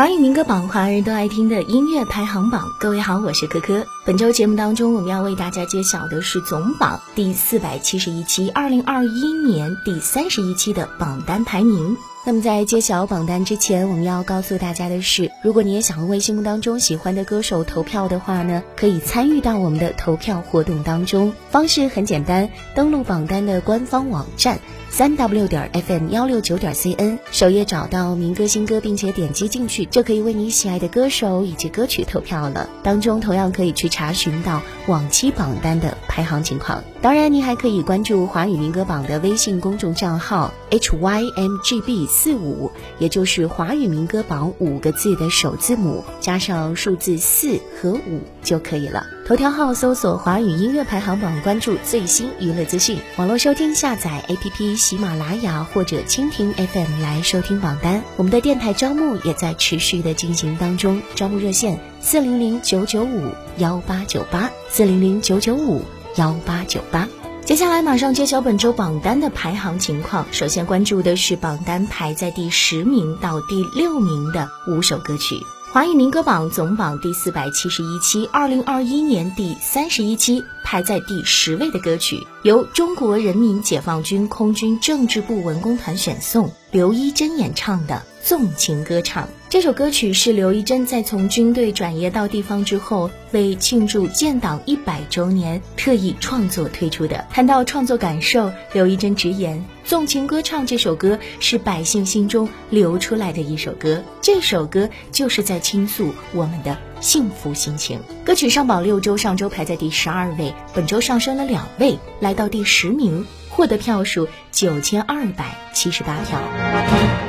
华语民歌榜，华人都爱听的音乐排行榜。各位好，我是可可。本周节目当中，我们要为大家揭晓的是总榜第四百七十一期，二零二一年第三十一期的榜单排名。那么在揭晓榜单之前，我们要告诉大家的是，如果你也想为心目当中喜欢的歌手投票的话呢，可以参与到我们的投票活动当中。方式很简单，登录榜单的官方网站。三 w 点 fm 幺六九点 cn 首页找到民歌新歌，并且点击进去，就可以为你喜爱的歌手以及歌曲投票了。当中同样可以去查询到往期榜单的排行情况。当然，您还可以关注华语民歌榜的微信公众账号 hymgb 四五，也就是华语民歌榜五个字的首字母加上数字四和五就可以了。头条号搜索华语音乐排行榜，关注最新娱乐资讯。网络收听下载 APP。喜马拉雅或者蜻蜓 FM 来收听榜单，我们的电台招募也在持续的进行当中，招募热线四零零九九五幺八九八四零零九九五幺八九八。接下来马上揭晓本周榜单的排行情况，首先关注的是榜单排在第十名到第六名的五首歌曲。华语民歌榜总榜第四百七十一期，二零二一年第三十一期排在第十位的歌曲，由中国人民解放军空军政治部文工团选送，刘一珍演唱的。纵情歌唱这首歌曲是刘一珍在从军队转业到地方之后，为庆祝建党一百周年特意创作推出的。谈到创作感受，刘一珍直言：“纵情歌唱这首歌是百姓心中流出来的一首歌，这首歌就是在倾诉我们的幸福心情。”歌曲上榜六周，上周排在第十二位，本周上升了两位，来到第十名，获得票数九千二百七十八票。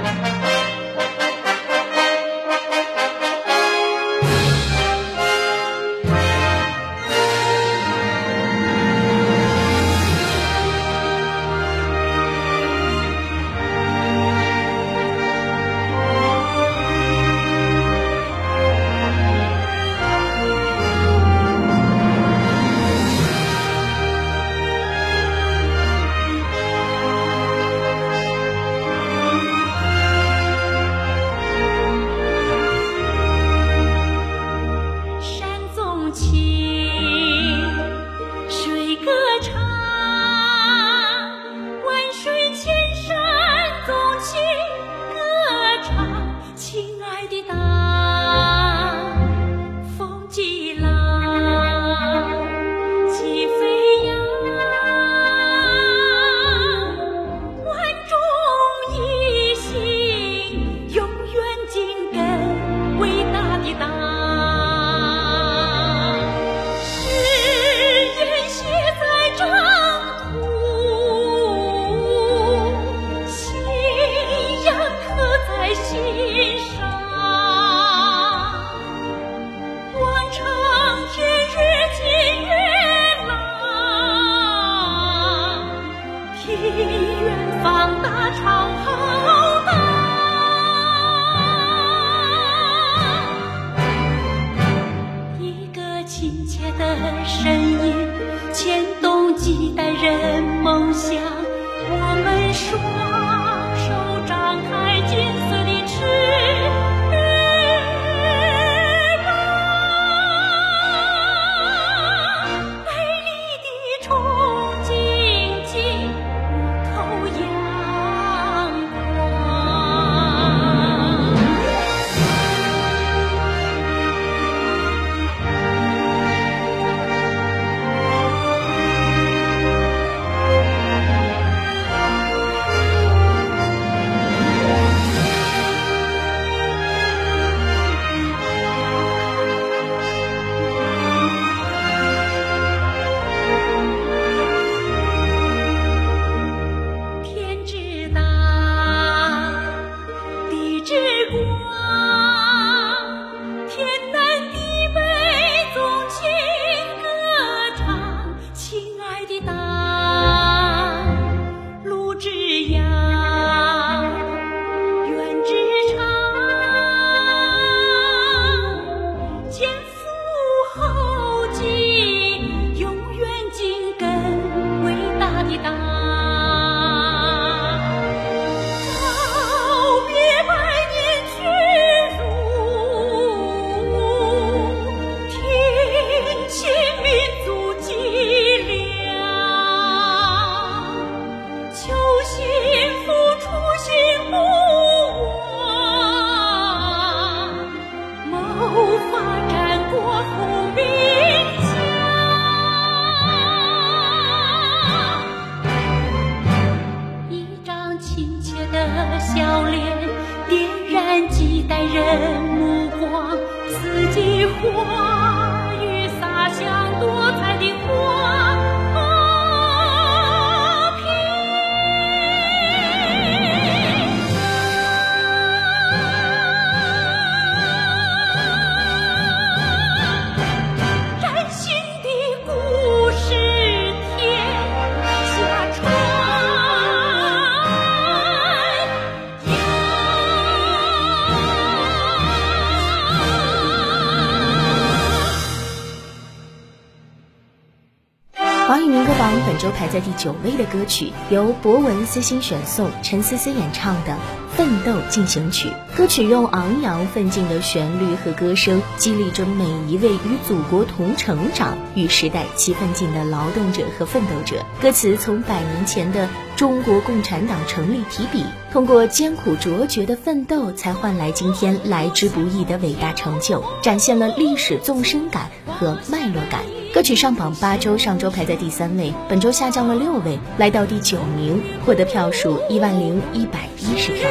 排在第九位的歌曲，由博文私心选送，陈思思演唱的。奋斗进行曲歌曲用昂扬奋进的旋律和歌声，激励着每一位与祖国同成长、与时代齐奋进的劳动者和奋斗者。歌词从百年前的中国共产党成立提笔，通过艰苦卓绝的奋斗，才换来今天来之不易的伟大成就，展现了历史纵深感和脉络感。歌曲上榜八周，上周排在第三位，本周下降了六位，来到第九名，获得票数一万零一百一十票。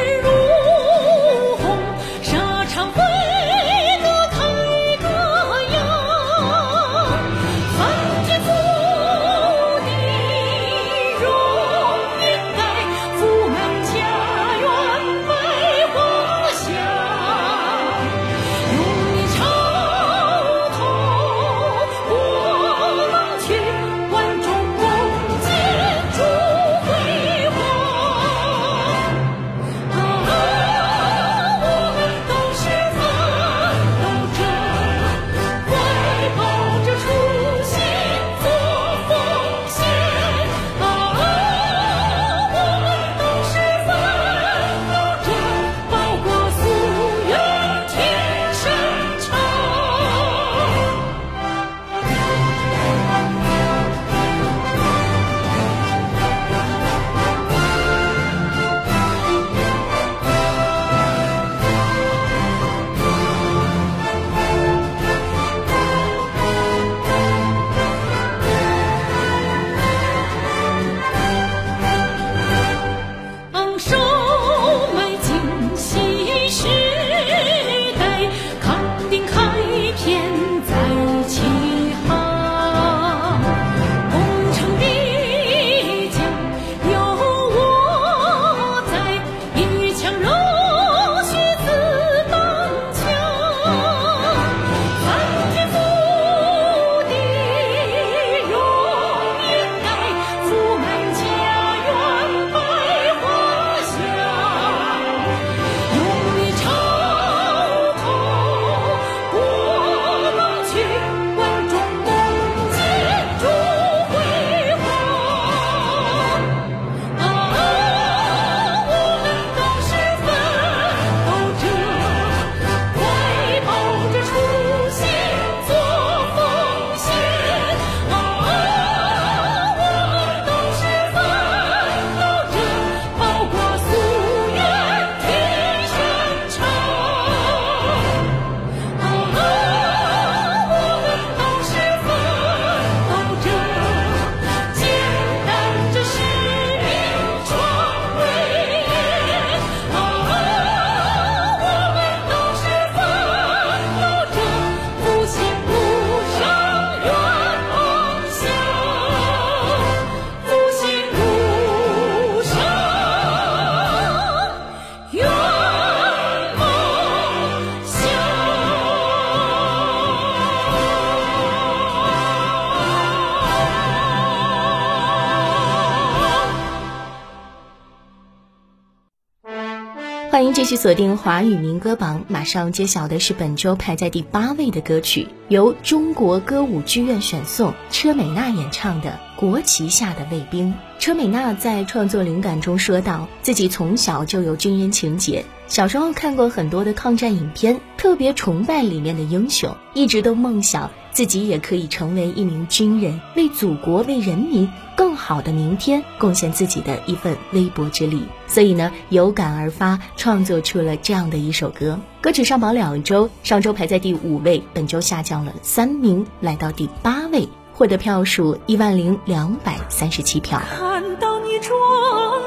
续锁定华语民歌榜，马上揭晓的是本周排在第八位的歌曲，由中国歌舞剧院选送，车美娜演唱的《国旗下的卫兵》。车美娜在创作灵感中说道：“自己从小就有军人情节，小时候看过很多的抗战影片，特别崇拜里面的英雄，一直都梦想。”自己也可以成为一名军人，为祖国、为人民更好的明天贡献自己的一份微薄之力。所以呢，有感而发，创作出了这样的一首歌。歌曲上榜两周，上周排在第五位，本周下降了三名，来到第八位，获得票数一万零两百三十七票。看到你庄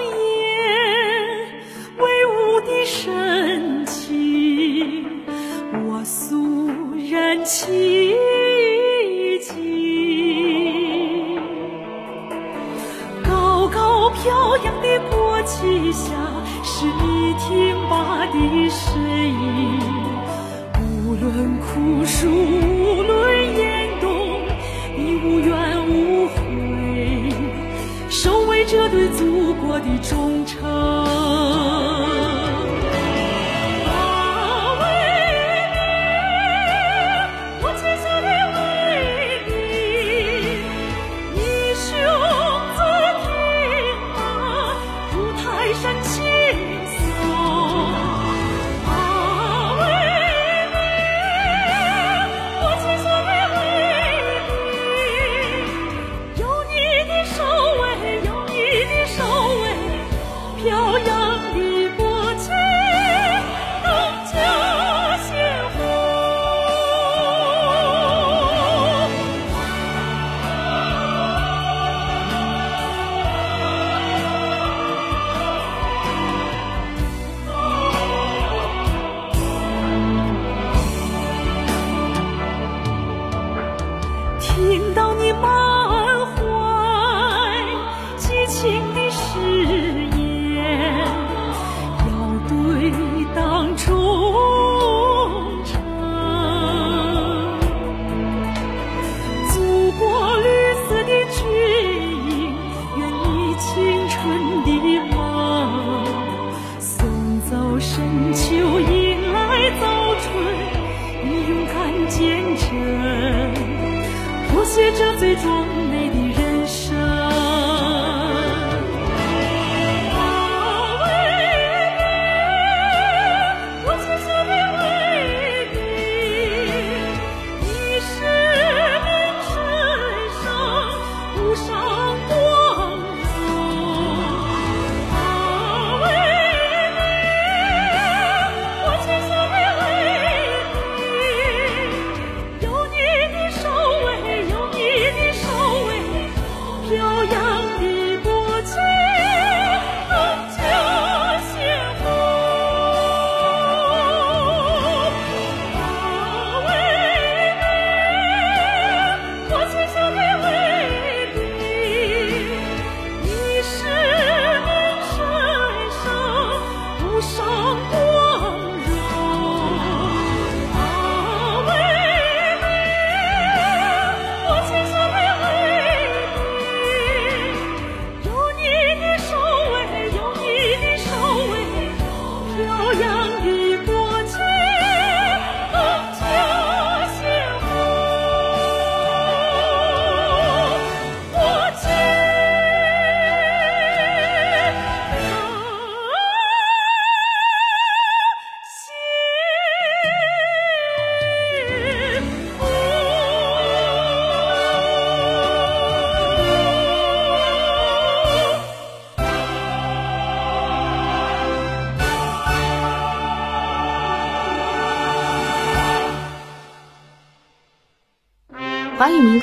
严威武的神情，我肃然起。飘扬的国旗下，是你挺拔的身影。无论酷暑，无论严冬，你无怨无悔，守卫着对祖国的忠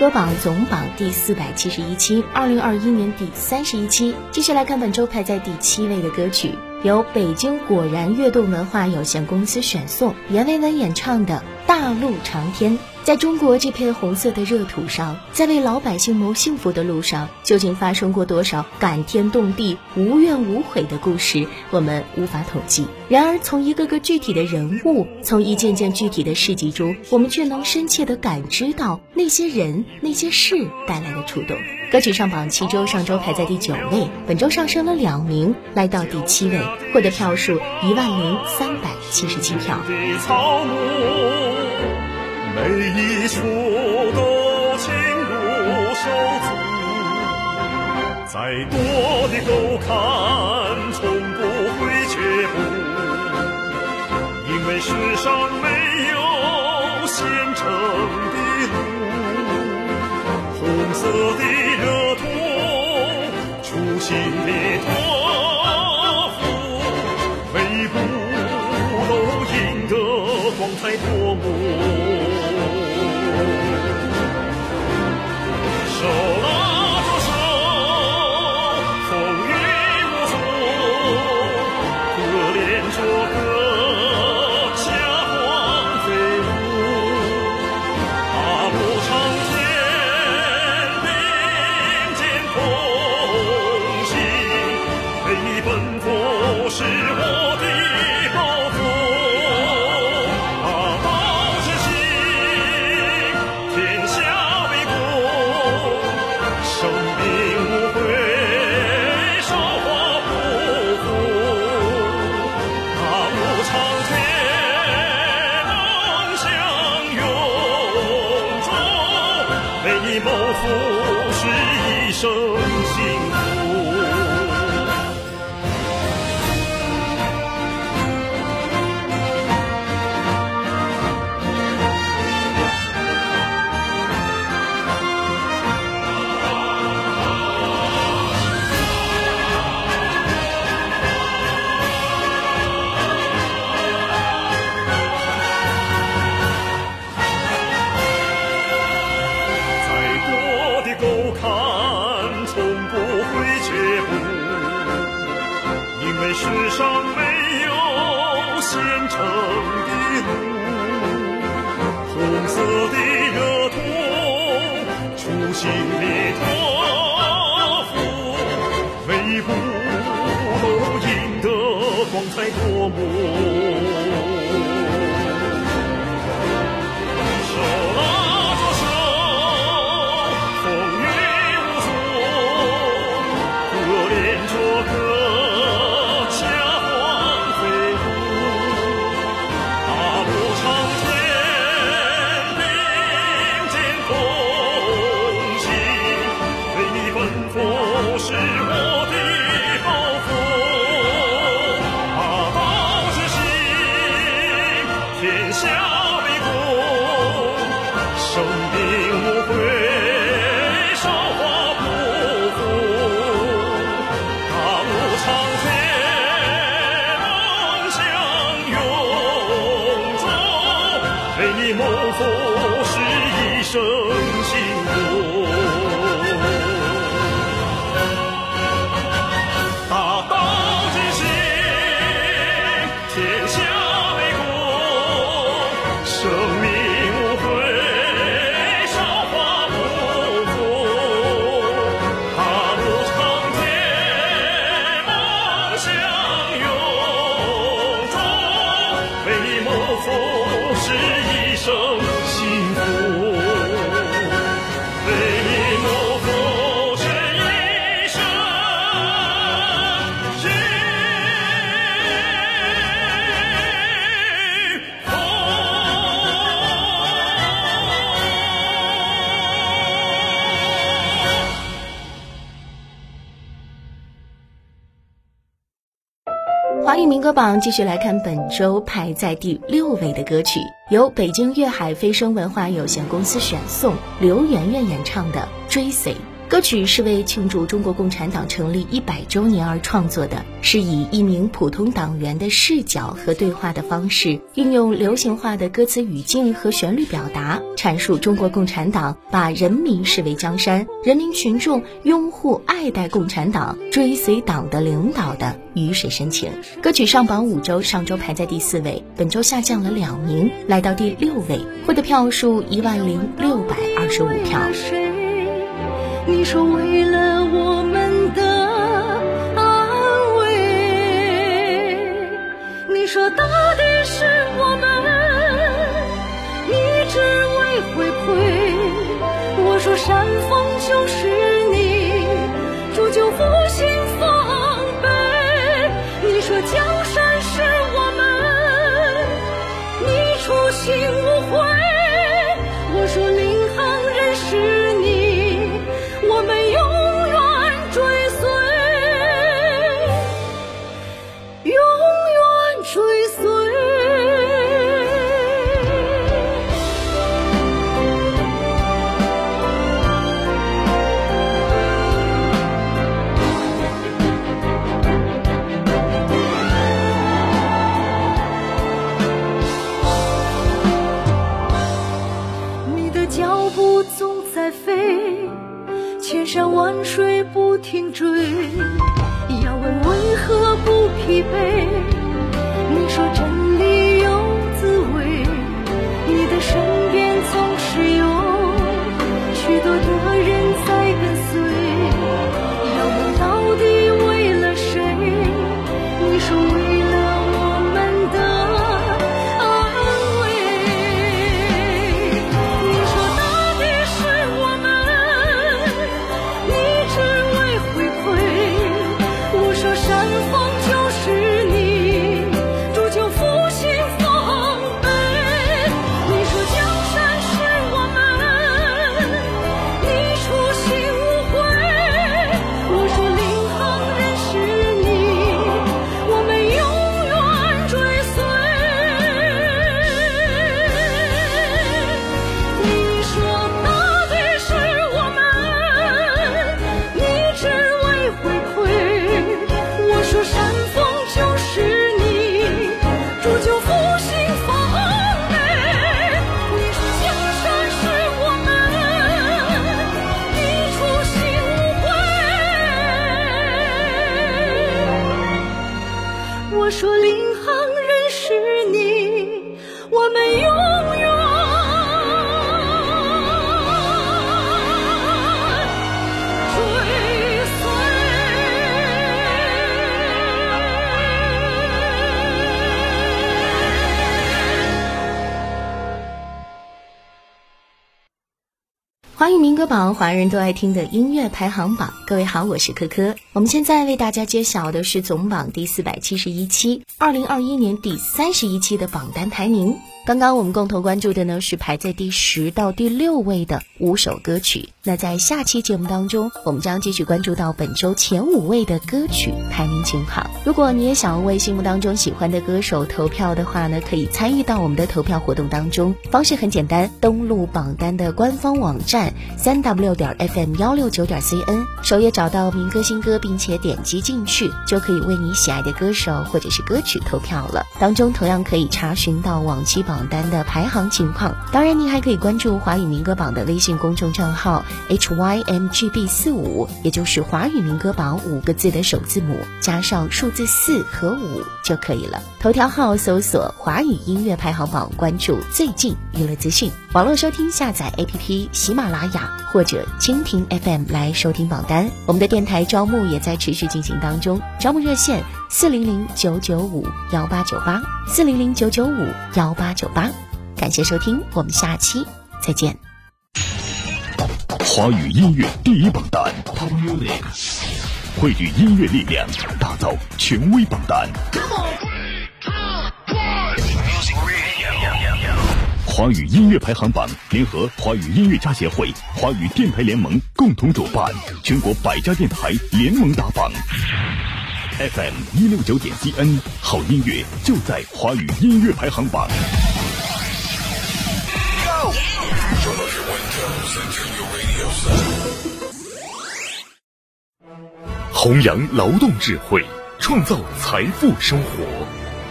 歌榜总榜第四百七十一期，二零二一年第三十一期。继续来看本周排在第七位的歌曲，由北京果然悦动文化有限公司选送，阎维文演唱的《大路长天》。在中国这片红色的热土上，在为老百姓谋幸福的路上，究竟发生过多少感天动地、无怨无悔的故事，我们无法统计。然而，从一个个具体的人物，从一件件具体的事迹中，我们却能深切地感知到那些人、那些事带来的触动。歌曲上榜七周，上周排在第九位，本周上升了两名，来到第七位，获得票数一万零三百七十七票。每一处都情如手足，再多的沟坎从不会却步，因为世上没有现成的路。红色的热土，初心的世上没有现成的路，红色的热土，初心的托付，每一步都赢得光彩夺目。下的苦受的榜继续来看本周排在第六位的歌曲，由北京粤海飞升文化有限公司选送，刘媛媛演唱的《追随》。歌曲是为庆祝中国共产党成立一百周年而创作的，是以一名普通党员的视角和对话的方式，运用流行化的歌词语境和旋律表达，阐述中国共产党把人民视为江山，人民群众拥护爱戴共产党，追随党的领导的鱼水深情。歌曲上榜五周，上周排在第四位，本周下降了两名，来到第六位，获得票数一万零六百二十五票。你说为了我们的安慰，你说到底是我们，你只为回馈。我说山峰就是说歌榜，华人都爱听的音乐排行榜。各位好，我是珂珂。我们现在为大家揭晓的是总榜第四百七十一期，二零二一年第三十一期的榜单排名。刚刚我们共同关注的呢是排在第十到第六位的五首歌曲。那在下期节目当中，我们将继续关注到本周前五位的歌曲排名情况。如果你也想要为心目当中喜欢的歌手投票的话呢，可以参与到我们的投票活动当中。方式很简单，登录榜单的官方网站三 w 点 fm 幺六九点 cn，首页找到民歌新歌，并且点击进去，就可以为你喜爱的歌手或者是歌曲投票了。当中同样可以查询到往期榜榜单的排行情况。当然，您还可以关注华语民歌榜的微信公众账号 hymgb 四五，也就是华语民歌榜五个字的首字母加上数字四和五就可以了。头条号搜索华语音乐排行榜，关注最近娱乐资讯。网络收听下载 APP 喜马拉雅或者蜻蜓 FM 来收听榜单。我们的电台招募也在持续进行当中，招募热线四零零九九五幺八九八四零零九九五幺八九八。感谢收听，我们下期再见。华语音乐第一榜单，汇聚音乐力量，打造权威榜单。华语音乐排行榜联合华语音乐家协会、华语电台联盟共同主办，全国百家电台联盟打榜。FM 一六九点 CN，好音乐就在华语音乐排行榜。弘扬劳动智慧，创造财富生活，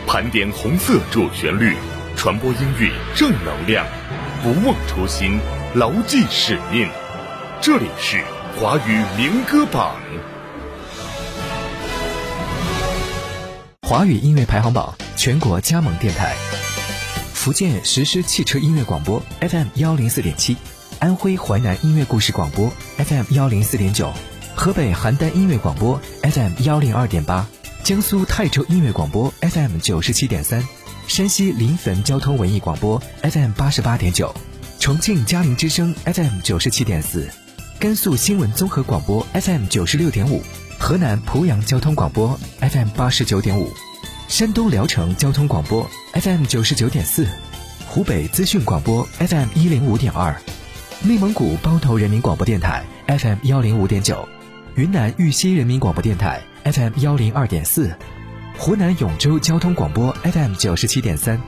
盘点红色主旋律，传播音乐正能量，不忘初心，牢记使命。这里是华语民歌榜。华语音乐排行榜全国加盟电台：福建实施汽车音乐广播 FM 幺零四点七，安徽淮南音乐故事广播 FM 幺零四点九，河北邯郸音乐广播 FM 幺零二点八，江苏泰州音乐广播 FM 九十七点三，山西临汾交通文艺广播 FM 八十八点九，重庆嘉陵之声 FM 九十七点四，甘肃新闻综合广播 FM 九十六点五。河南濮阳交通广播 FM 八十九点五，山东聊城交通广播 FM 九十九点四，湖北资讯广播 FM 一零五点二，内蒙古包头人民广播电台 FM 幺零五点九，云南玉溪人民广播电台 FM 幺零二点四，湖南永州交通广播 FM 九十七点三，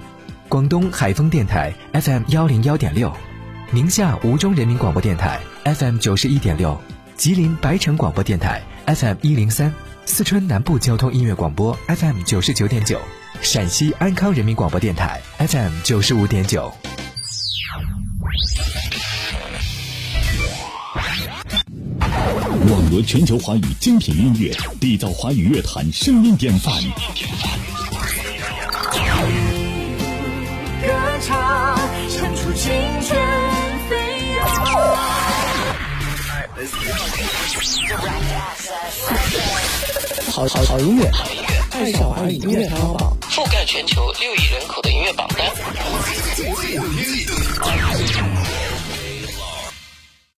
广东海丰电台 FM 幺零幺点六，宁夏吴忠人民广播电台 FM 九十一点六，吉林白城广播电台。FM 一零三，四川南部交通音乐广播 FM 九十九点九，陕西安康人民广播电台 FM 九十五点九。网罗全球华语精品音乐，缔造华语乐坛声音典范。歌唱，唱出青春好好好音乐，爱上华语音乐。排行榜，覆盖全球六亿人口的音乐榜单。